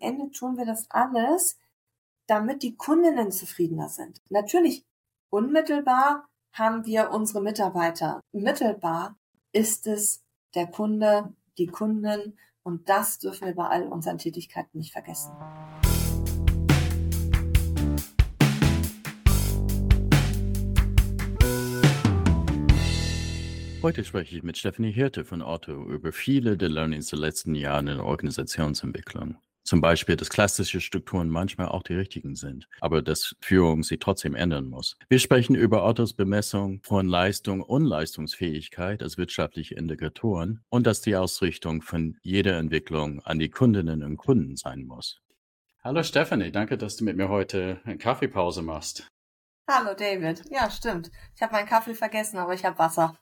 Ende tun wir das alles, damit die Kundinnen zufriedener sind. Natürlich, unmittelbar haben wir unsere Mitarbeiter. Mittelbar ist es der Kunde, die Kunden und das dürfen wir bei all unseren Tätigkeiten nicht vergessen. Heute spreche ich mit Stephanie Hirte von Otto über viele der Learnings der letzten Jahre in der Organisationsentwicklung. Zum Beispiel, dass klassische Strukturen manchmal auch die richtigen sind, aber dass Führung sie trotzdem ändern muss. Wir sprechen über Ottos Bemessung von Leistung und Leistungsfähigkeit als wirtschaftliche Indikatoren und dass die Ausrichtung von jeder Entwicklung an die Kundinnen und Kunden sein muss. Hallo Stephanie, danke, dass du mit mir heute eine Kaffeepause machst. Hallo David. Ja, stimmt. Ich habe meinen Kaffee vergessen, aber ich habe Wasser.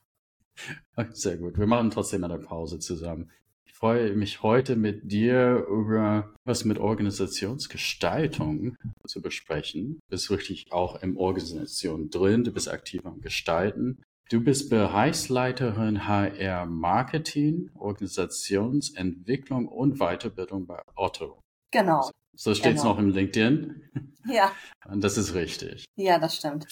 Sehr gut. Wir machen trotzdem eine Pause zusammen. Ich freue mich heute mit dir über was mit Organisationsgestaltung zu besprechen. Du bist richtig auch im Organisation drin. Du bist aktiv am Gestalten. Du bist Bereichsleiterin HR Marketing, Organisationsentwicklung und Weiterbildung bei Otto. Genau. So steht es genau. noch im LinkedIn. Ja. Und das ist richtig. Ja, das stimmt.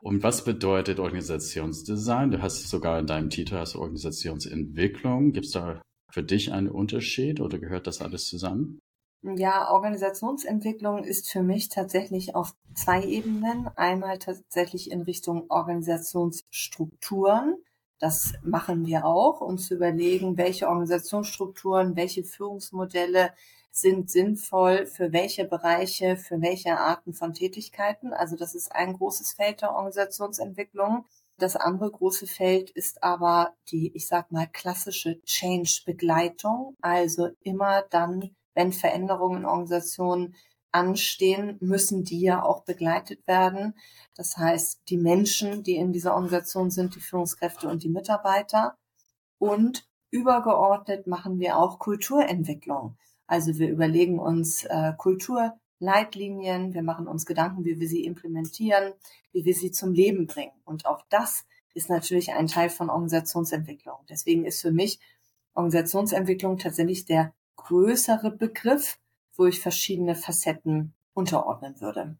Und was bedeutet Organisationsdesign? Du hast sogar in deinem Titel hast Organisationsentwicklung. Gibt es da für dich einen Unterschied oder gehört das alles zusammen? Ja, Organisationsentwicklung ist für mich tatsächlich auf zwei Ebenen. Einmal tatsächlich in Richtung Organisationsstrukturen. Das machen wir auch, um zu überlegen, welche Organisationsstrukturen, welche Führungsmodelle sind sinnvoll für welche Bereiche, für welche Arten von Tätigkeiten. Also das ist ein großes Feld der Organisationsentwicklung. Das andere große Feld ist aber die, ich sag mal, klassische Change-Begleitung. Also immer dann, wenn Veränderungen in Organisationen anstehen, müssen die ja auch begleitet werden. Das heißt, die Menschen, die in dieser Organisation sind, die Führungskräfte und die Mitarbeiter. Und übergeordnet machen wir auch Kulturentwicklung. Also wir überlegen uns äh, Kulturleitlinien, wir machen uns Gedanken, wie wir sie implementieren, wie wir sie zum Leben bringen. Und auch das ist natürlich ein Teil von Organisationsentwicklung. Deswegen ist für mich Organisationsentwicklung tatsächlich der größere Begriff, wo ich verschiedene Facetten unterordnen würde.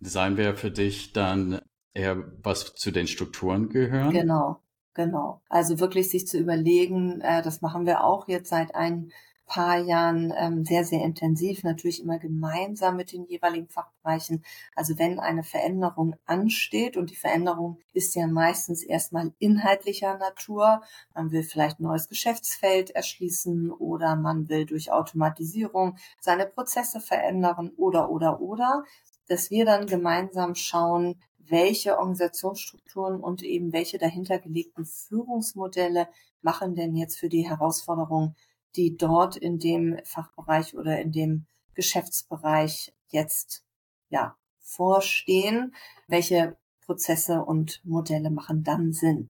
Design wäre für dich dann eher was zu den Strukturen gehören? Genau, genau. Also wirklich sich zu überlegen, äh, das machen wir auch jetzt seit ein paar Jahren ähm, sehr, sehr intensiv, natürlich immer gemeinsam mit den jeweiligen Fachbereichen. Also wenn eine Veränderung ansteht und die Veränderung ist ja meistens erstmal inhaltlicher Natur, man will vielleicht ein neues Geschäftsfeld erschließen oder man will durch Automatisierung seine Prozesse verändern oder, oder, oder, dass wir dann gemeinsam schauen, welche Organisationsstrukturen und eben welche dahintergelegten Führungsmodelle machen denn jetzt für die Herausforderung die dort in dem Fachbereich oder in dem Geschäftsbereich jetzt ja vorstehen, welche Prozesse und Modelle machen dann Sinn.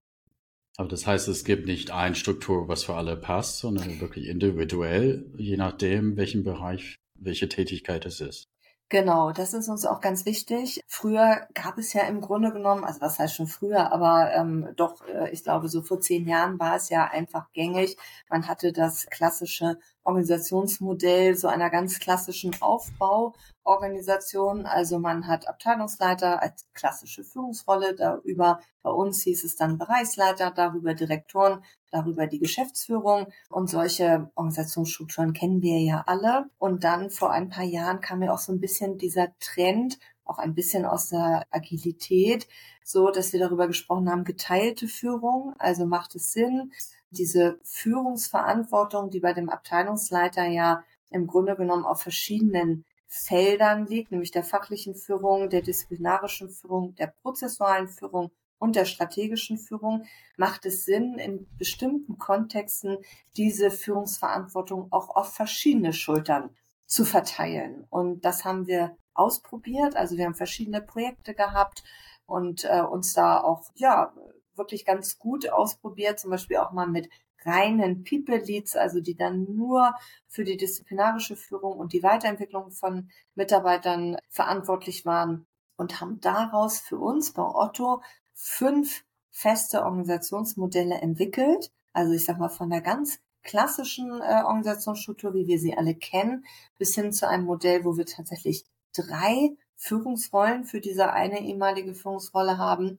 Aber das heißt, es gibt nicht eine Struktur, was für alle passt, sondern wirklich individuell, je nachdem, welchen Bereich, welche Tätigkeit es ist. Genau, das ist uns auch ganz wichtig. Früher gab es ja im Grunde genommen, also was heißt schon früher, aber ähm, doch, äh, ich glaube, so vor zehn Jahren war es ja einfach gängig. Man hatte das klassische Organisationsmodell so einer ganz klassischen Aufbauorganisation. Also man hat Abteilungsleiter als klassische Führungsrolle, darüber bei uns hieß es dann Bereichsleiter, darüber Direktoren, darüber die Geschäftsführung. Und solche Organisationsstrukturen kennen wir ja alle. Und dann vor ein paar Jahren kam ja auch so ein bisschen dieser Trend, auch ein bisschen aus der Agilität, so dass wir darüber gesprochen haben, geteilte Führung. Also macht es Sinn, diese Führungsverantwortung, die bei dem Abteilungsleiter ja im Grunde genommen auf verschiedenen Feldern liegt, nämlich der fachlichen Führung, der disziplinarischen Führung, der prozessualen Führung und der strategischen Führung, macht es Sinn, in bestimmten Kontexten diese Führungsverantwortung auch auf verschiedene Schultern zu verteilen. Und das haben wir ausprobiert. Also wir haben verschiedene Projekte gehabt und äh, uns da auch ja wirklich ganz gut ausprobiert, zum Beispiel auch mal mit reinen People Leads, also die dann nur für die disziplinarische Führung und die Weiterentwicklung von Mitarbeitern verantwortlich waren und haben daraus für uns bei Otto fünf feste Organisationsmodelle entwickelt. Also ich sag mal von der ganz klassischen äh, Organisationsstruktur, wie wir sie alle kennen, bis hin zu einem Modell, wo wir tatsächlich drei Führungsrollen für diese eine ehemalige Führungsrolle haben.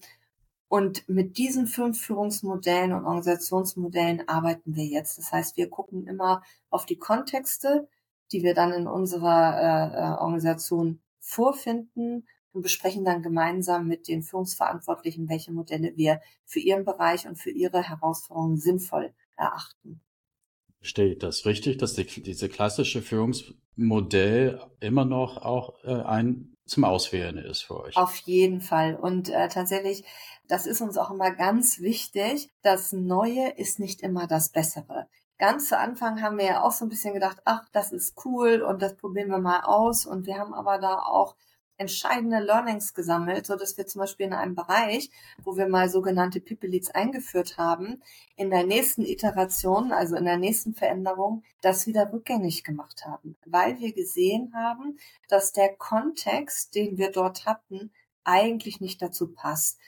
Und mit diesen fünf Führungsmodellen und Organisationsmodellen arbeiten wir jetzt. Das heißt, wir gucken immer auf die Kontexte, die wir dann in unserer äh, äh Organisation vorfinden und besprechen dann gemeinsam mit den Führungsverantwortlichen, welche Modelle wir für ihren Bereich und für ihre Herausforderungen sinnvoll erachten. Steht das richtig, dass die, diese klassische Führungsmodell immer noch auch äh, ein zum Auswählen ist für euch? Auf jeden Fall. Und äh, tatsächlich, das ist uns auch immer ganz wichtig. Das Neue ist nicht immer das Bessere. Ganz zu Anfang haben wir ja auch so ein bisschen gedacht, ach, das ist cool und das probieren wir mal aus. Und wir haben aber da auch entscheidende Learnings gesammelt, so dass wir zum Beispiel in einem Bereich, wo wir mal sogenannte People Leads eingeführt haben, in der nächsten Iteration, also in der nächsten Veränderung, das wieder rückgängig gemacht haben, weil wir gesehen haben, dass der Kontext, den wir dort hatten, eigentlich nicht dazu passt.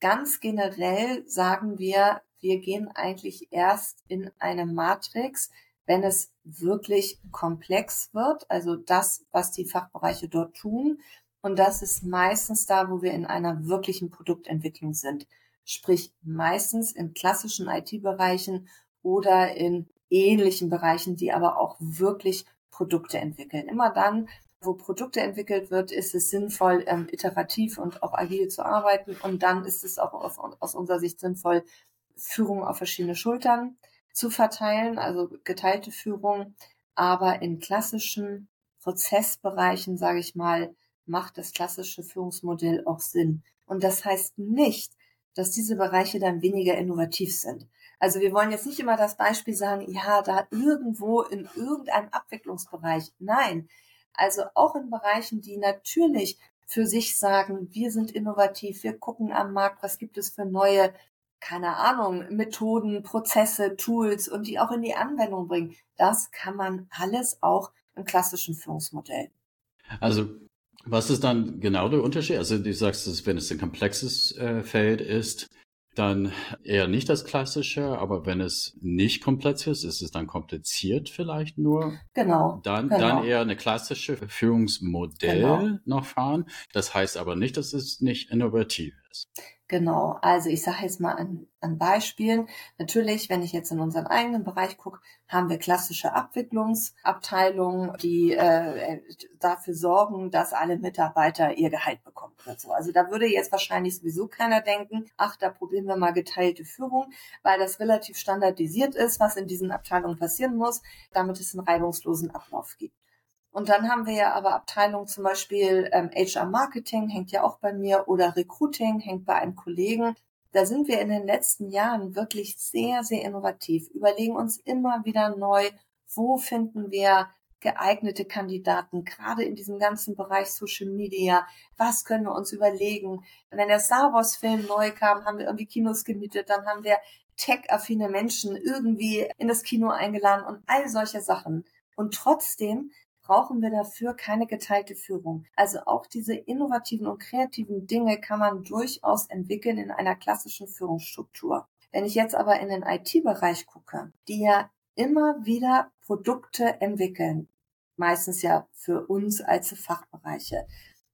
Ganz generell sagen wir, wir gehen eigentlich erst in eine Matrix, wenn es wirklich komplex wird, also das, was die Fachbereiche dort tun. Und das ist meistens da, wo wir in einer wirklichen Produktentwicklung sind. Sprich, meistens in klassischen IT-Bereichen oder in ähnlichen Bereichen, die aber auch wirklich Produkte entwickeln. Immer dann, wo Produkte entwickelt wird, ist es sinnvoll, ähm, iterativ und auch agil zu arbeiten. Und dann ist es auch aus, aus unserer Sicht sinnvoll, Führung auf verschiedene Schultern zu verteilen, also geteilte Führung. Aber in klassischen Prozessbereichen, sage ich mal, macht das klassische Führungsmodell auch Sinn. Und das heißt nicht, dass diese Bereiche dann weniger innovativ sind. Also wir wollen jetzt nicht immer das Beispiel sagen, ja, da irgendwo in irgendeinem Abwicklungsbereich. Nein. Also auch in Bereichen, die natürlich für sich sagen, wir sind innovativ, wir gucken am Markt, was gibt es für neue keine Ahnung, Methoden, Prozesse, Tools und die auch in die Anwendung bringen. Das kann man alles auch im klassischen Führungsmodell. Also was ist dann genau der Unterschied? Also du sagst, dass wenn es ein komplexes äh, Feld ist, dann eher nicht das Klassische, aber wenn es nicht komplex ist, ist es dann kompliziert vielleicht nur. Genau. Dann, genau. dann eher eine klassische Führungsmodell genau. noch fahren. Das heißt aber nicht, dass es nicht innovativ ist. Genau, also ich sage jetzt mal an, an Beispielen. Natürlich, wenn ich jetzt in unseren eigenen Bereich gucke, haben wir klassische Abwicklungsabteilungen, die äh, dafür sorgen, dass alle Mitarbeiter ihr Gehalt bekommen so. Also da würde jetzt wahrscheinlich sowieso keiner denken, ach, da probieren wir mal geteilte Führung, weil das relativ standardisiert ist, was in diesen Abteilungen passieren muss, damit es einen reibungslosen Ablauf gibt. Und dann haben wir ja aber Abteilungen, zum Beispiel ähm, HR Marketing hängt ja auch bei mir oder Recruiting hängt bei einem Kollegen. Da sind wir in den letzten Jahren wirklich sehr, sehr innovativ, überlegen uns immer wieder neu, wo finden wir geeignete Kandidaten, gerade in diesem ganzen Bereich Social Media. Was können wir uns überlegen? Wenn der Star Wars Film neu kam, haben wir irgendwie Kinos gemietet, dann haben wir tech-affine Menschen irgendwie in das Kino eingeladen und all solche Sachen. Und trotzdem brauchen wir dafür keine geteilte Führung. Also auch diese innovativen und kreativen Dinge kann man durchaus entwickeln in einer klassischen Führungsstruktur. Wenn ich jetzt aber in den IT-Bereich gucke, die ja immer wieder Produkte entwickeln, meistens ja für uns als Fachbereiche,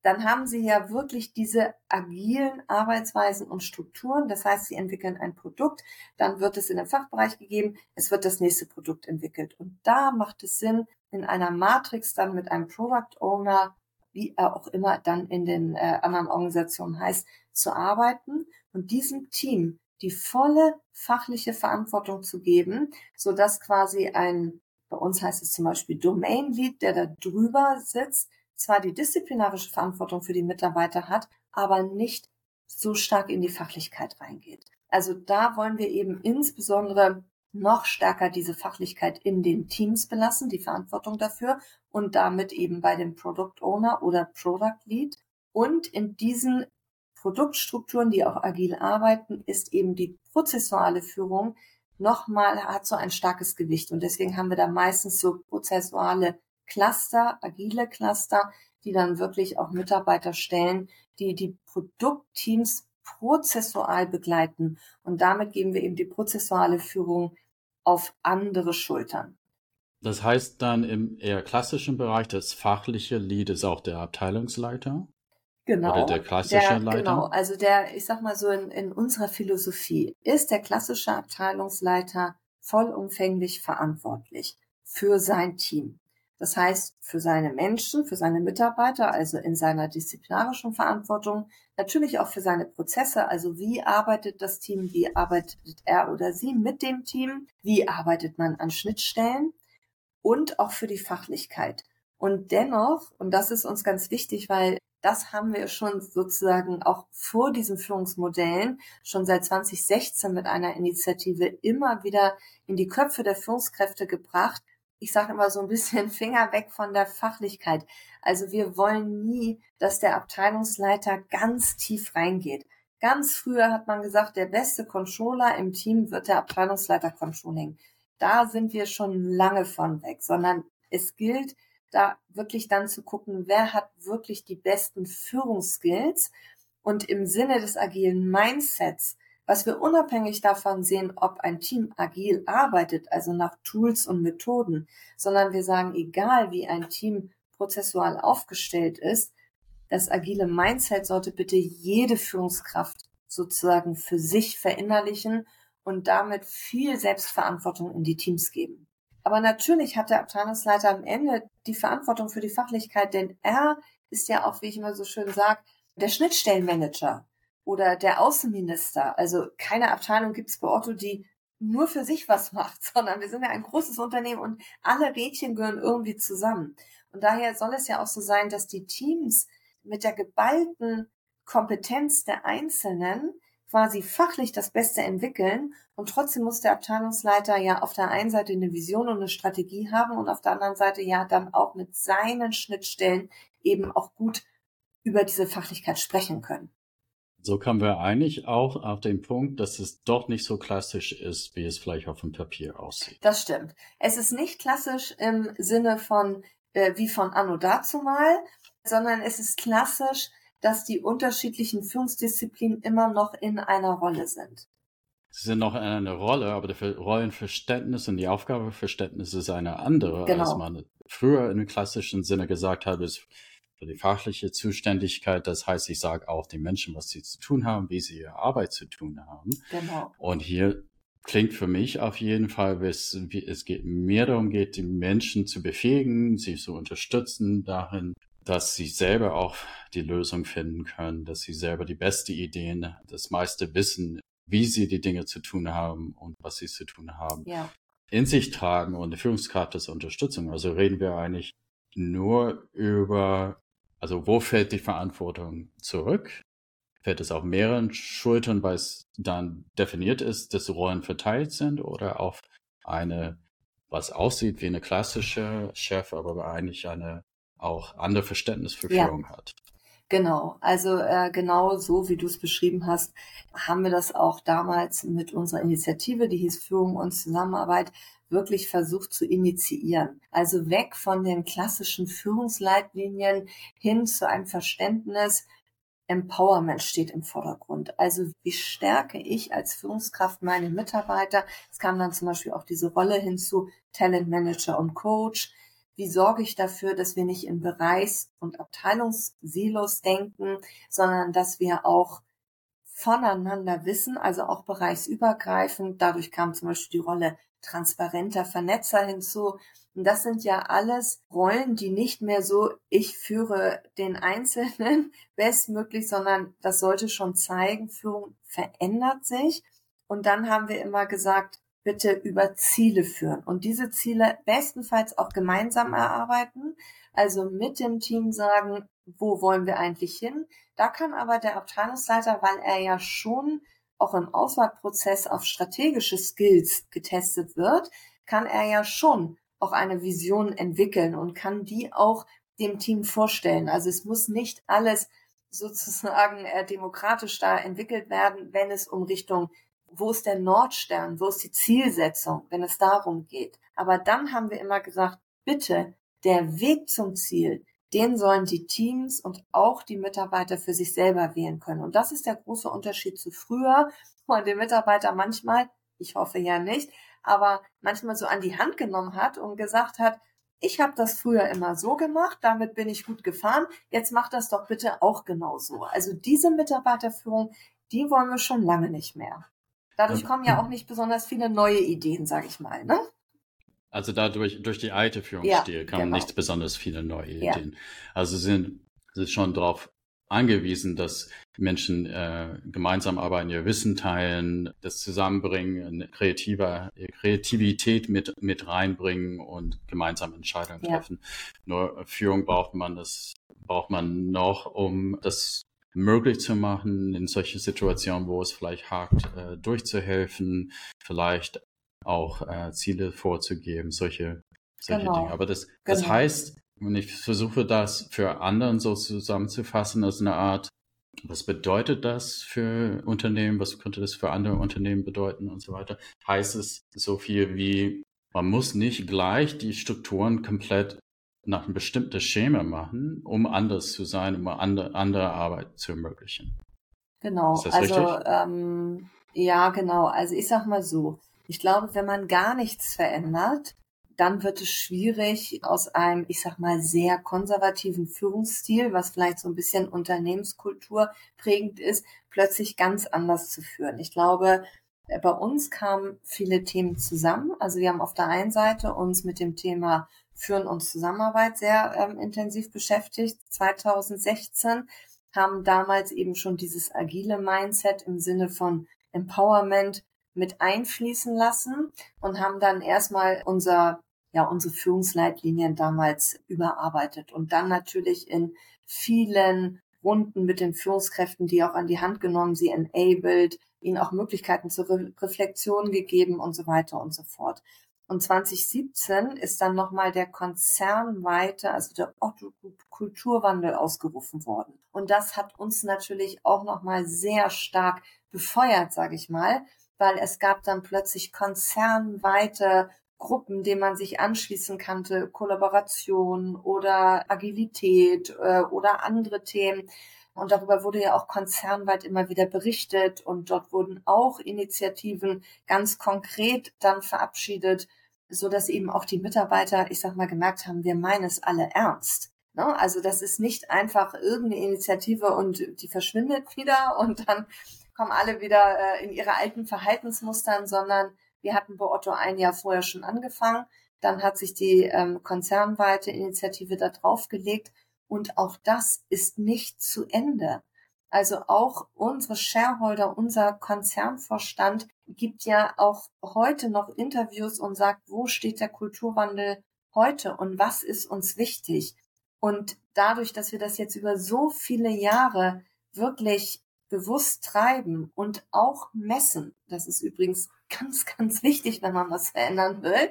dann haben sie ja wirklich diese agilen Arbeitsweisen und Strukturen. Das heißt, sie entwickeln ein Produkt, dann wird es in den Fachbereich gegeben, es wird das nächste Produkt entwickelt. Und da macht es Sinn, in einer Matrix dann mit einem Product Owner, wie er auch immer dann in den äh, anderen Organisationen heißt, zu arbeiten und diesem Team die volle fachliche Verantwortung zu geben, so dass quasi ein, bei uns heißt es zum Beispiel Domain Lead, der da drüber sitzt, zwar die disziplinarische Verantwortung für die Mitarbeiter hat, aber nicht so stark in die Fachlichkeit reingeht. Also da wollen wir eben insbesondere noch stärker diese Fachlichkeit in den Teams belassen, die Verantwortung dafür und damit eben bei dem Product Owner oder Product Lead. Und in diesen Produktstrukturen, die auch agil arbeiten, ist eben die prozessuale Führung nochmal, hat so ein starkes Gewicht. Und deswegen haben wir da meistens so prozessuale Cluster, agile Cluster, die dann wirklich auch Mitarbeiter stellen, die die Produktteams prozessual begleiten. Und damit geben wir eben die prozessuale Führung auf andere Schultern. Das heißt dann im eher klassischen Bereich, das fachliche Lead ist auch der Abteilungsleiter? Genau. Oder der klassische der, Leiter? Genau, also der, ich sag mal so, in, in unserer Philosophie ist der klassische Abteilungsleiter vollumfänglich verantwortlich für sein Team. Das heißt, für seine Menschen, für seine Mitarbeiter, also in seiner disziplinarischen Verantwortung, natürlich auch für seine Prozesse, also wie arbeitet das Team, wie arbeitet er oder sie mit dem Team, wie arbeitet man an Schnittstellen und auch für die Fachlichkeit. Und dennoch, und das ist uns ganz wichtig, weil das haben wir schon sozusagen auch vor diesen Führungsmodellen schon seit 2016 mit einer Initiative immer wieder in die Köpfe der Führungskräfte gebracht. Ich sage immer so ein bisschen Finger weg von der Fachlichkeit. Also wir wollen nie, dass der Abteilungsleiter ganz tief reingeht. Ganz früher hat man gesagt, der beste Controller im Team wird der Abteilungsleiter Controlling. Da sind wir schon lange von weg, sondern es gilt, da wirklich dann zu gucken, wer hat wirklich die besten Führungsskills und im Sinne des agilen Mindsets, was wir unabhängig davon sehen, ob ein Team agil arbeitet, also nach Tools und Methoden, sondern wir sagen, egal wie ein Team prozessual aufgestellt ist, das agile Mindset sollte bitte jede Führungskraft sozusagen für sich verinnerlichen und damit viel Selbstverantwortung in die Teams geben. Aber natürlich hat der Abteilungsleiter am Ende die Verantwortung für die Fachlichkeit, denn er ist ja auch, wie ich immer so schön sage, der Schnittstellenmanager oder der Außenminister. Also keine Abteilung gibt es bei Otto, die nur für sich was macht, sondern wir sind ja ein großes Unternehmen und alle Rädchen gehören irgendwie zusammen. Und daher soll es ja auch so sein, dass die Teams mit der geballten Kompetenz der Einzelnen quasi fachlich das Beste entwickeln und trotzdem muss der Abteilungsleiter ja auf der einen Seite eine Vision und eine Strategie haben und auf der anderen Seite ja dann auch mit seinen Schnittstellen eben auch gut über diese Fachlichkeit sprechen können. So kommen wir eigentlich auch auf den Punkt, dass es doch nicht so klassisch ist, wie es vielleicht auf dem Papier aussieht. Das stimmt. Es ist nicht klassisch im Sinne von äh, wie von Anno dazu mal, sondern es ist klassisch dass die unterschiedlichen Führungsdisziplinen immer noch in einer Rolle sind. Sie sind noch in einer Rolle, aber das Rollenverständnis und die Aufgabeverständnis ist eine andere, genau. als man früher im klassischen Sinne gesagt hat, ist für die fachliche Zuständigkeit. Das heißt, ich sage auch den Menschen, was sie zu tun haben, wie sie ihre Arbeit zu tun haben. Genau. Und hier klingt für mich auf jeden Fall, wie es, wie es geht, mehr darum geht, die Menschen zu befähigen, sie zu unterstützen darin, dass sie selber auch die Lösung finden können, dass sie selber die beste Ideen, das meiste Wissen, wie sie die Dinge zu tun haben und was sie zu tun haben, ja. in sich tragen und die Führungskraft ist Unterstützung. Also reden wir eigentlich nur über, also wo fällt die Verantwortung zurück? Fällt es auf mehreren Schultern, weil es dann definiert ist, dass Rollen verteilt sind oder auf eine, was aussieht wie eine klassische Chef, aber eigentlich eine auch andere Verständnis für Führung ja. hat. Genau, also äh, genau so, wie du es beschrieben hast, haben wir das auch damals mit unserer Initiative, die hieß Führung und Zusammenarbeit, wirklich versucht zu initiieren. Also weg von den klassischen Führungsleitlinien hin zu einem Verständnis, Empowerment steht im Vordergrund. Also wie stärke ich als Führungskraft meine Mitarbeiter? Es kam dann zum Beispiel auch diese Rolle hinzu, Talent Manager und Coach wie sorge ich dafür, dass wir nicht in Bereichs- und Abteilungssilos denken, sondern dass wir auch voneinander wissen, also auch bereichsübergreifend. Dadurch kam zum Beispiel die Rolle transparenter Vernetzer hinzu. Und das sind ja alles Rollen, die nicht mehr so, ich führe den Einzelnen bestmöglich, sondern das sollte schon zeigen, Führung verändert sich. Und dann haben wir immer gesagt, bitte über Ziele führen und diese Ziele bestenfalls auch gemeinsam erarbeiten, also mit dem Team sagen, wo wollen wir eigentlich hin? Da kann aber der Abteilungsleiter, weil er ja schon auch im Auswahlprozess auf strategische Skills getestet wird, kann er ja schon auch eine Vision entwickeln und kann die auch dem Team vorstellen. Also es muss nicht alles sozusagen äh, demokratisch da entwickelt werden, wenn es um Richtung wo ist der Nordstern, wo ist die Zielsetzung, wenn es darum geht. Aber dann haben wir immer gesagt, bitte, der Weg zum Ziel, den sollen die Teams und auch die Mitarbeiter für sich selber wählen können. Und das ist der große Unterschied zu früher, wo die Mitarbeiter manchmal, ich hoffe ja nicht, aber manchmal so an die Hand genommen hat und gesagt hat, ich habe das früher immer so gemacht, damit bin ich gut gefahren, jetzt mach das doch bitte auch genauso. Also diese Mitarbeiterführung, die wollen wir schon lange nicht mehr. Dadurch kommen ja auch nicht besonders viele neue Ideen, sage ich mal. Ne? Also dadurch, durch die alte Führungsstil ja, kamen genau. nicht besonders viele neue Ideen. Ja. Also sind, sind schon darauf angewiesen, dass Menschen äh, gemeinsam arbeiten, ihr Wissen teilen, das zusammenbringen, kreativer Kreativität mit mit reinbringen und gemeinsam Entscheidungen ja. treffen. Nur Führung braucht man das braucht man noch, um das möglich zu machen, in solche Situationen, wo es vielleicht hakt, äh, durchzuhelfen, vielleicht auch äh, Ziele vorzugeben, solche, solche genau. Dinge. Aber das, das genau. heißt, und ich versuche das für anderen so zusammenzufassen als eine Art, was bedeutet das für Unternehmen, was könnte das für andere Unternehmen bedeuten und so weiter. Heißt es so viel wie, man muss nicht gleich die Strukturen komplett nach einem bestimmten Schema machen, um anders zu sein, um andere, andere Arbeit zu ermöglichen. Genau, also ähm, ja, genau. Also ich sag mal so, ich glaube, wenn man gar nichts verändert, dann wird es schwierig, aus einem, ich sag mal, sehr konservativen Führungsstil, was vielleicht so ein bisschen Unternehmenskultur prägend ist, plötzlich ganz anders zu führen. Ich glaube, äh, bei uns kamen viele Themen zusammen. Also wir haben auf der einen Seite uns mit dem Thema Führen und Zusammenarbeit sehr ähm, intensiv beschäftigt. 2016 haben damals eben schon dieses agile Mindset im Sinne von Empowerment mit einfließen lassen und haben dann erstmal unser ja unsere Führungsleitlinien damals überarbeitet und dann natürlich in vielen Runden mit den Führungskräften, die auch an die Hand genommen, sie enabled, ihnen auch Möglichkeiten zur Re Reflexion gegeben und so weiter und so fort. Und 2017 ist dann nochmal der konzernweite, also der Otto Kulturwandel ausgerufen worden. Und das hat uns natürlich auch nochmal sehr stark befeuert, sage ich mal, weil es gab dann plötzlich konzernweite Gruppen, denen man sich anschließen kannte, Kollaboration oder Agilität äh, oder andere Themen. Und darüber wurde ja auch konzernweit immer wieder berichtet und dort wurden auch Initiativen ganz konkret dann verabschiedet, so dass eben auch die Mitarbeiter, ich sag mal, gemerkt haben, wir meinen es alle ernst. Ne? Also das ist nicht einfach irgendeine Initiative und die verschwindet wieder und dann kommen alle wieder äh, in ihre alten Verhaltensmustern, sondern wir hatten bei Otto ein Jahr vorher schon angefangen. Dann hat sich die ähm, konzernweite Initiative da draufgelegt. Und auch das ist nicht zu Ende. Also auch unsere Shareholder, unser Konzernvorstand gibt ja auch heute noch Interviews und sagt, wo steht der Kulturwandel heute und was ist uns wichtig? Und dadurch, dass wir das jetzt über so viele Jahre wirklich bewusst treiben und auch messen, das ist übrigens ganz, ganz wichtig, wenn man was verändern will.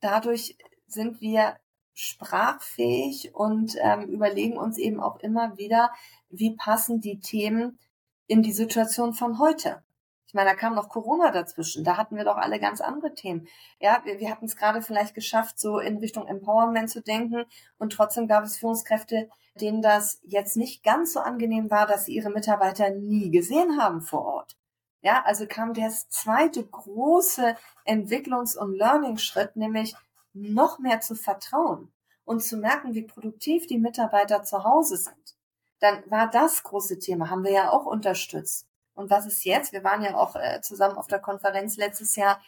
Dadurch sind wir sprachfähig und ähm, überlegen uns eben auch immer wieder, wie passen die Themen in die Situation von heute. Ich meine, da kam noch Corona dazwischen. Da hatten wir doch alle ganz andere Themen. Ja, wir, wir hatten es gerade vielleicht geschafft, so in Richtung Empowerment zu denken. Und trotzdem gab es Führungskräfte, denen das jetzt nicht ganz so angenehm war, dass sie ihre Mitarbeiter nie gesehen haben vor Ort. Ja, also kam der zweite große Entwicklungs- und Learning-Schritt, nämlich noch mehr zu vertrauen und zu merken, wie produktiv die Mitarbeiter zu Hause sind. Dann war das große Thema, haben wir ja auch unterstützt. Und was ist jetzt? Wir waren ja auch äh, zusammen auf der Konferenz letztes Jahr.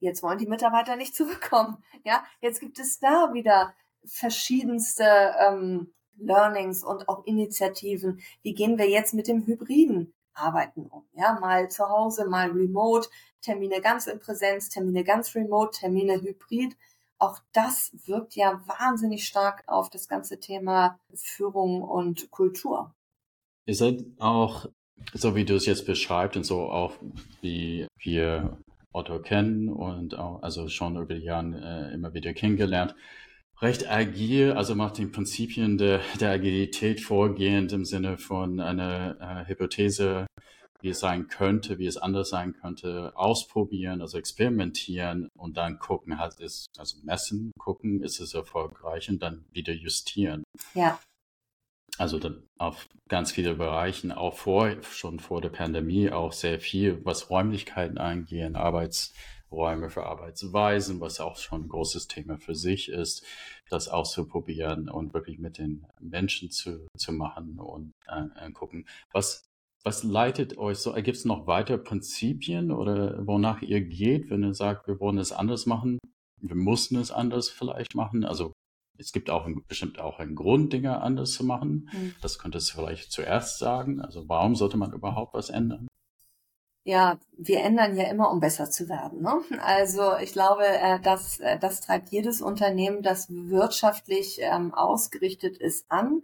Jetzt wollen die Mitarbeiter nicht zurückkommen. Ja, jetzt gibt es da wieder verschiedenste ähm, Learnings und auch Initiativen. Wie gehen wir jetzt mit dem Hybriden Arbeiten um. Ja, mal zu Hause, mal remote, Termine ganz in Präsenz, Termine ganz remote, Termine hybrid. Auch das wirkt ja wahnsinnig stark auf das ganze Thema Führung und Kultur. Ihr seid auch, so wie du es jetzt beschreibst und so auch wie wir Otto kennen und auch, also schon über die Jahre äh, immer wieder kennengelernt, recht agil, also macht den Prinzipien der, der Agilität vorgehend im Sinne von einer äh, Hypothese, wie es sein könnte, wie es anders sein könnte, ausprobieren, also experimentieren und dann gucken, halt ist, also messen, gucken, ist es erfolgreich und dann wieder justieren. Ja. Also auf ganz viele Bereichen, auch vor, schon vor der Pandemie, auch sehr viel, was Räumlichkeiten angeht, Arbeits, Räume für Arbeitsweisen, was auch schon ein großes Thema für sich ist, das auszuprobieren und wirklich mit den Menschen zu, zu machen und äh, gucken, was was leitet euch so? Gibt es noch weitere Prinzipien oder wonach ihr geht, wenn ihr sagt, wir wollen es anders machen? Wir mussten es anders vielleicht machen. Also es gibt auch bestimmt auch einen Grund, Dinge anders zu machen. Mhm. Das könntest du vielleicht zuerst sagen. Also warum sollte man überhaupt was ändern? Ja, wir ändern ja immer, um besser zu werden. Ne? Also ich glaube, äh, das, äh, das treibt jedes Unternehmen, das wirtschaftlich ähm, ausgerichtet ist, an.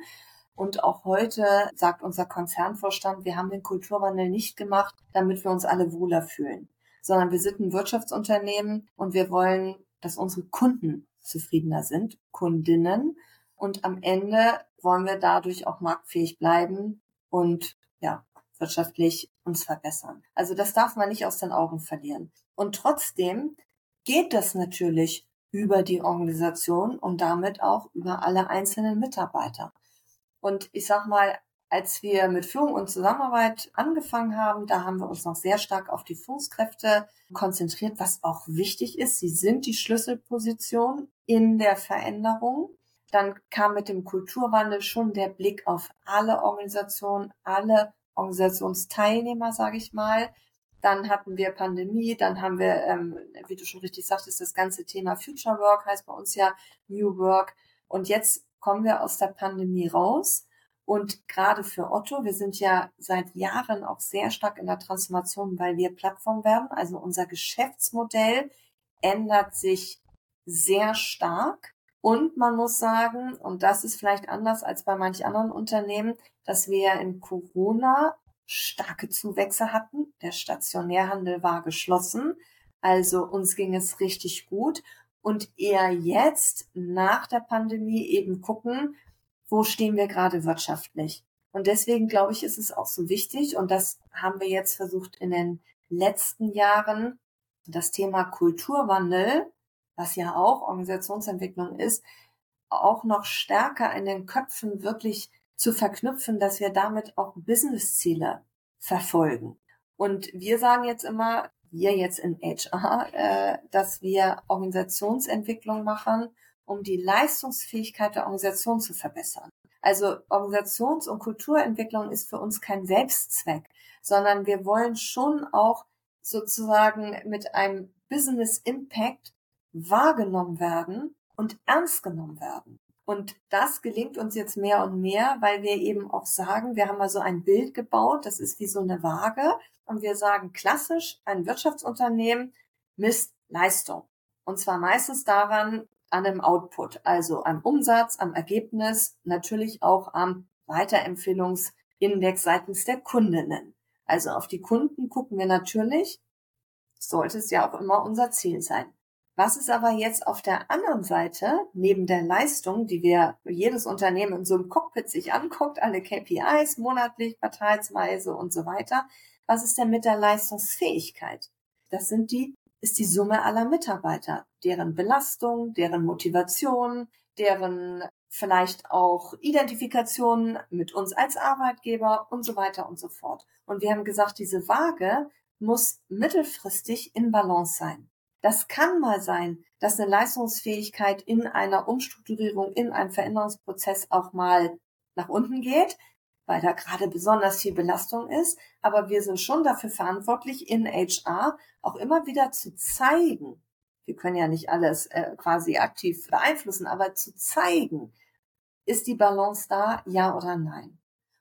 Und auch heute sagt unser Konzernvorstand, wir haben den Kulturwandel nicht gemacht, damit wir uns alle wohler fühlen, sondern wir sind ein Wirtschaftsunternehmen und wir wollen, dass unsere Kunden zufriedener sind, Kundinnen. Und am Ende wollen wir dadurch auch marktfähig bleiben und ja, wirtschaftlich uns verbessern. Also das darf man nicht aus den Augen verlieren. Und trotzdem geht das natürlich über die Organisation und damit auch über alle einzelnen Mitarbeiter. Und ich sag mal, als wir mit Führung und Zusammenarbeit angefangen haben, da haben wir uns noch sehr stark auf die Führungskräfte konzentriert, was auch wichtig ist. Sie sind die Schlüsselposition in der Veränderung. Dann kam mit dem Kulturwandel schon der Blick auf alle Organisationen, alle Organisationsteilnehmer, sage ich mal. Dann hatten wir Pandemie, dann haben wir, ähm, wie du schon richtig sagtest, das ganze Thema Future Work heißt bei uns ja New Work. Und jetzt kommen wir aus der Pandemie raus. Und gerade für Otto, wir sind ja seit Jahren auch sehr stark in der Transformation, weil wir Plattform werden. Also unser Geschäftsmodell ändert sich sehr stark. Und man muss sagen, und das ist vielleicht anders als bei manch anderen Unternehmen, dass wir in Corona starke Zuwächse hatten. Der Stationärhandel war geschlossen. Also uns ging es richtig gut und eher jetzt nach der Pandemie eben gucken, wo stehen wir gerade wirtschaftlich. Und deswegen glaube ich, ist es auch so wichtig und das haben wir jetzt versucht in den letzten Jahren, das Thema Kulturwandel, was ja auch Organisationsentwicklung ist, auch noch stärker in den Köpfen wirklich zu verknüpfen, dass wir damit auch Businessziele verfolgen. Und wir sagen jetzt immer, wir jetzt in HR, äh, dass wir Organisationsentwicklung machen, um die Leistungsfähigkeit der Organisation zu verbessern. Also Organisations- und Kulturentwicklung ist für uns kein Selbstzweck, sondern wir wollen schon auch sozusagen mit einem Business Impact wahrgenommen werden und ernst genommen werden. Und das gelingt uns jetzt mehr und mehr, weil wir eben auch sagen, wir haben mal so ein Bild gebaut, das ist wie so eine Waage. Und wir sagen klassisch, ein Wirtschaftsunternehmen misst Leistung. Und zwar meistens daran, an einem Output, also am Umsatz, am Ergebnis, natürlich auch am Weiterempfehlungsindex seitens der Kundinnen. Also auf die Kunden gucken wir natürlich, sollte es ja auch immer unser Ziel sein. Was ist aber jetzt auf der anderen Seite, neben der Leistung, die wir jedes Unternehmen in so einem Cockpit sich anguckt, alle KPIs, monatlich, quartalsweise und so weiter, was ist denn mit der Leistungsfähigkeit? Das sind die, ist die Summe aller Mitarbeiter, deren Belastung, deren Motivation, deren vielleicht auch Identifikation mit uns als Arbeitgeber und so weiter und so fort. Und wir haben gesagt, diese Waage muss mittelfristig in Balance sein. Das kann mal sein, dass eine Leistungsfähigkeit in einer Umstrukturierung, in einem Veränderungsprozess auch mal nach unten geht, weil da gerade besonders viel Belastung ist. Aber wir sind schon dafür verantwortlich, in HR auch immer wieder zu zeigen, wir können ja nicht alles äh, quasi aktiv beeinflussen, aber zu zeigen, ist die Balance da, ja oder nein?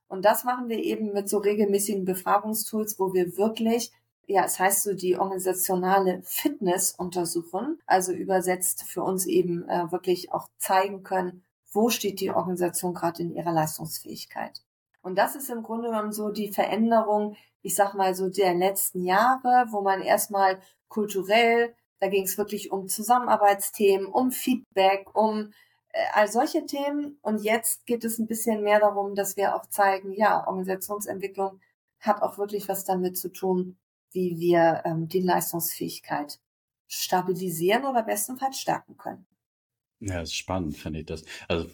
Und das machen wir eben mit so regelmäßigen Befragungstools, wo wir wirklich ja, es heißt so die organisationale Fitness untersuchen, also übersetzt für uns eben äh, wirklich auch zeigen können, wo steht die Organisation gerade in ihrer Leistungsfähigkeit. Und das ist im Grunde genommen so die Veränderung, ich sag mal so der letzten Jahre, wo man erstmal kulturell, da ging es wirklich um Zusammenarbeitsthemen, um Feedback, um äh, all solche Themen. Und jetzt geht es ein bisschen mehr darum, dass wir auch zeigen, ja, Organisationsentwicklung hat auch wirklich was damit zu tun, wie wir ähm, die Leistungsfähigkeit stabilisieren oder bestenfalls stärken können. Ja, das ist spannend, finde ich das. Also,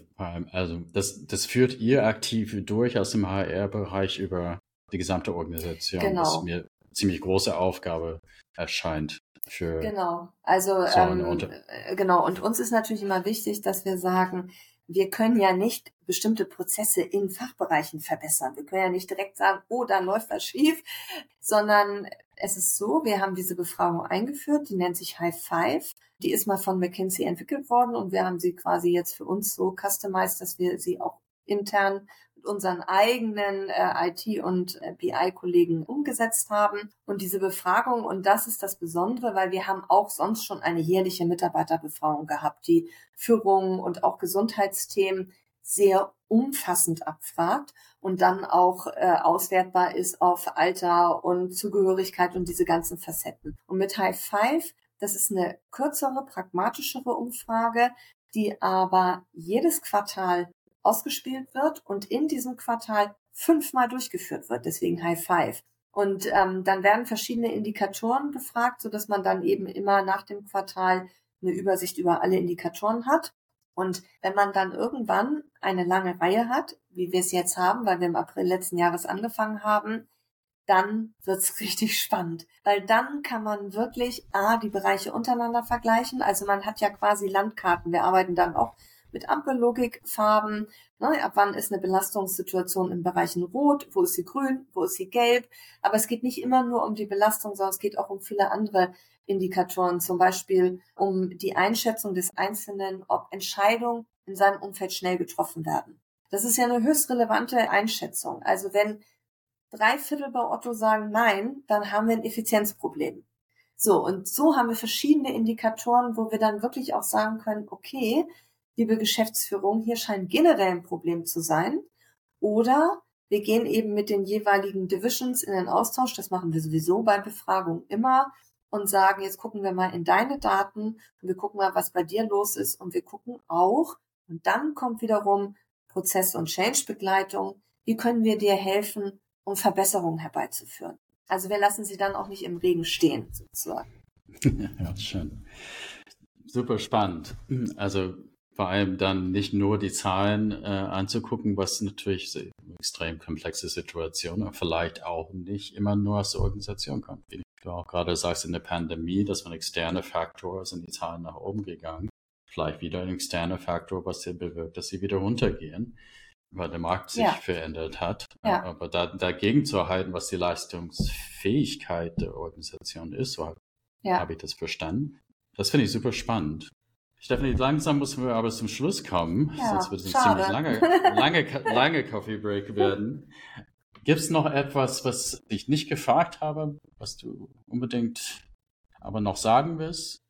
also das, das führt ihr aktiv durch aus dem HR-Bereich über die gesamte Organisation, genau. was mir ziemlich große Aufgabe erscheint. Für genau. Also so ähm, äh, genau. Und uns ist natürlich immer wichtig, dass wir sagen, wir können ja nicht bestimmte Prozesse in Fachbereichen verbessern. Wir können ja nicht direkt sagen, oh, da läuft was schief, sondern es ist so, wir haben diese Befragung eingeführt, die nennt sich High Five. Die ist mal von McKinsey entwickelt worden und wir haben sie quasi jetzt für uns so customized, dass wir sie auch intern unseren eigenen äh, IT- und äh, BI-Kollegen umgesetzt haben. Und diese Befragung, und das ist das Besondere, weil wir haben auch sonst schon eine jährliche Mitarbeiterbefragung gehabt, die Führung und auch Gesundheitsthemen sehr umfassend abfragt und dann auch äh, auswertbar ist auf Alter und Zugehörigkeit und diese ganzen Facetten. Und mit High Five, das ist eine kürzere, pragmatischere Umfrage, die aber jedes Quartal ausgespielt wird und in diesem Quartal fünfmal durchgeführt wird, deswegen High Five. Und ähm, dann werden verschiedene Indikatoren befragt, so dass man dann eben immer nach dem Quartal eine Übersicht über alle Indikatoren hat. Und wenn man dann irgendwann eine lange Reihe hat, wie wir es jetzt haben, weil wir im April letzten Jahres angefangen haben, dann wird's richtig spannend, weil dann kann man wirklich a die Bereiche untereinander vergleichen. Also man hat ja quasi Landkarten. Wir arbeiten dann auch mit Ampellogikfarben. Ne, ab wann ist eine Belastungssituation im Bereich Rot? Wo ist sie grün? Wo ist sie gelb? Aber es geht nicht immer nur um die Belastung, sondern es geht auch um viele andere Indikatoren, zum Beispiel um die Einschätzung des Einzelnen, ob Entscheidungen in seinem Umfeld schnell getroffen werden. Das ist ja eine höchst relevante Einschätzung. Also wenn drei Viertel bei Otto sagen Nein, dann haben wir ein Effizienzproblem. So, und so haben wir verschiedene Indikatoren, wo wir dann wirklich auch sagen können, okay, liebe Geschäftsführung, hier scheint generell ein Problem zu sein. Oder wir gehen eben mit den jeweiligen Divisions in den Austausch, das machen wir sowieso bei Befragungen immer, und sagen, jetzt gucken wir mal in deine Daten und wir gucken mal, was bei dir los ist und wir gucken auch, und dann kommt wiederum Prozess- und Change-Begleitung, wie können wir dir helfen, um Verbesserungen herbeizuführen. Also wir lassen sie dann auch nicht im Regen stehen, sozusagen. Ja, schön. Super spannend. Also vor allem dann nicht nur die Zahlen äh, anzugucken, was natürlich eine extrem komplexe Situation und vielleicht auch nicht immer nur aus der Organisation kommt. Wie du auch gerade sagst, in der Pandemie, dass man externe Faktor sind die Zahlen nach oben gegangen. Vielleicht wieder ein externer Faktor, was hier bewirkt, dass sie wieder runtergehen, weil der Markt sich ja. verändert hat. Ja. Aber da, dagegen zu erhalten, was die Leistungsfähigkeit der Organisation ist, so ja. habe ich das verstanden. Das finde ich super spannend. Stefanie, langsam müssen wir aber zum Schluss kommen, ja, sonst wird es ein ziemlich lange, lange, lange Coffee Break werden. Gibt es noch etwas, was ich nicht gefragt habe, was du unbedingt aber noch sagen willst?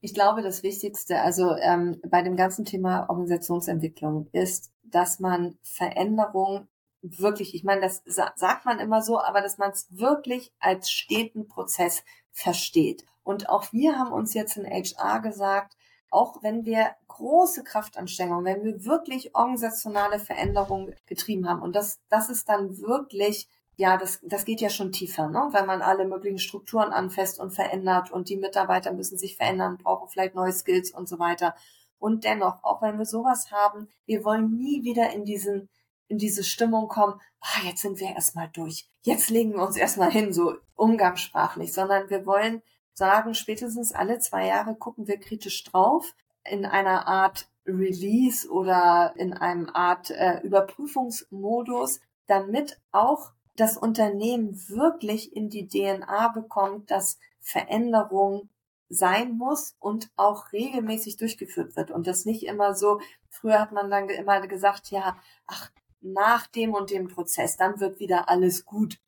Ich glaube, das Wichtigste, also ähm, bei dem ganzen Thema Organisationsentwicklung, ist, dass man Veränderung wirklich, ich meine, das sagt man immer so, aber dass man es wirklich als steten Prozess versteht. Und auch wir haben uns jetzt in HR gesagt, auch wenn wir große Kraftanstrengungen, wenn wir wirklich organisationale Veränderungen getrieben haben. Und das, das ist dann wirklich, ja, das, das geht ja schon tiefer, ne? wenn man alle möglichen Strukturen anfasst und verändert und die Mitarbeiter müssen sich verändern, brauchen vielleicht neue Skills und so weiter. Und dennoch, auch wenn wir sowas haben, wir wollen nie wieder in diesen in diese Stimmung kommen, ah, jetzt sind wir erstmal durch. Jetzt legen wir uns erstmal hin, so umgangssprachlich, sondern wir wollen sagen, spätestens alle zwei Jahre gucken wir kritisch drauf in einer Art Release oder in einem Art äh, Überprüfungsmodus, damit auch das Unternehmen wirklich in die DNA bekommt, dass Veränderung sein muss und auch regelmäßig durchgeführt wird und das nicht immer so, früher hat man dann immer gesagt, ja, ach, nach dem und dem Prozess, dann wird wieder alles gut.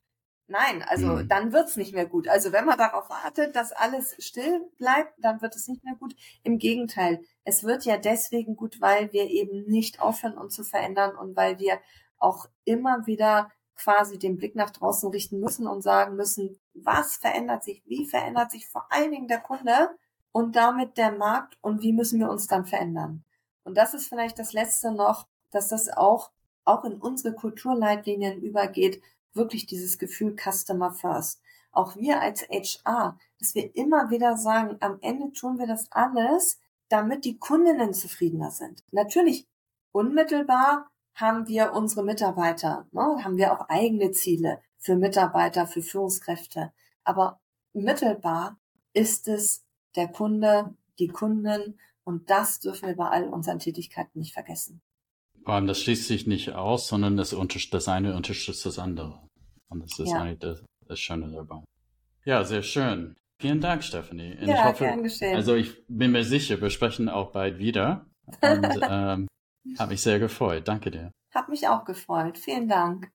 Nein, also mhm. dann wird's nicht mehr gut. Also wenn man darauf wartet, dass alles still bleibt, dann wird es nicht mehr gut. Im Gegenteil, es wird ja deswegen gut, weil wir eben nicht aufhören, uns zu verändern und weil wir auch immer wieder quasi den Blick nach draußen richten müssen und sagen müssen, was verändert sich, wie verändert sich vor allen Dingen der Kunde und damit der Markt und wie müssen wir uns dann verändern. Und das ist vielleicht das Letzte noch, dass das auch, auch in unsere Kulturleitlinien übergeht, wirklich dieses Gefühl Customer First. Auch wir als HR, dass wir immer wieder sagen, am Ende tun wir das alles, damit die Kundinnen zufriedener sind. Natürlich unmittelbar haben wir unsere Mitarbeiter, ne, haben wir auch eigene Ziele für Mitarbeiter, für Führungskräfte. Aber mittelbar ist es der Kunde, die Kunden und das dürfen wir bei all unseren Tätigkeiten nicht vergessen. Vor allem, das schließt sich nicht aus, sondern das, das eine unterstützt das andere. Und das ist ja. eigentlich das, das Schöne dabei. Ja, sehr schön. Vielen Dank, Stephanie. Und ja, ich hoffe, gern geschehen. Also ich bin mir sicher, wir sprechen auch bald wieder. Und ähm, habe mich sehr gefreut. Danke dir. Hab mich auch gefreut. Vielen Dank.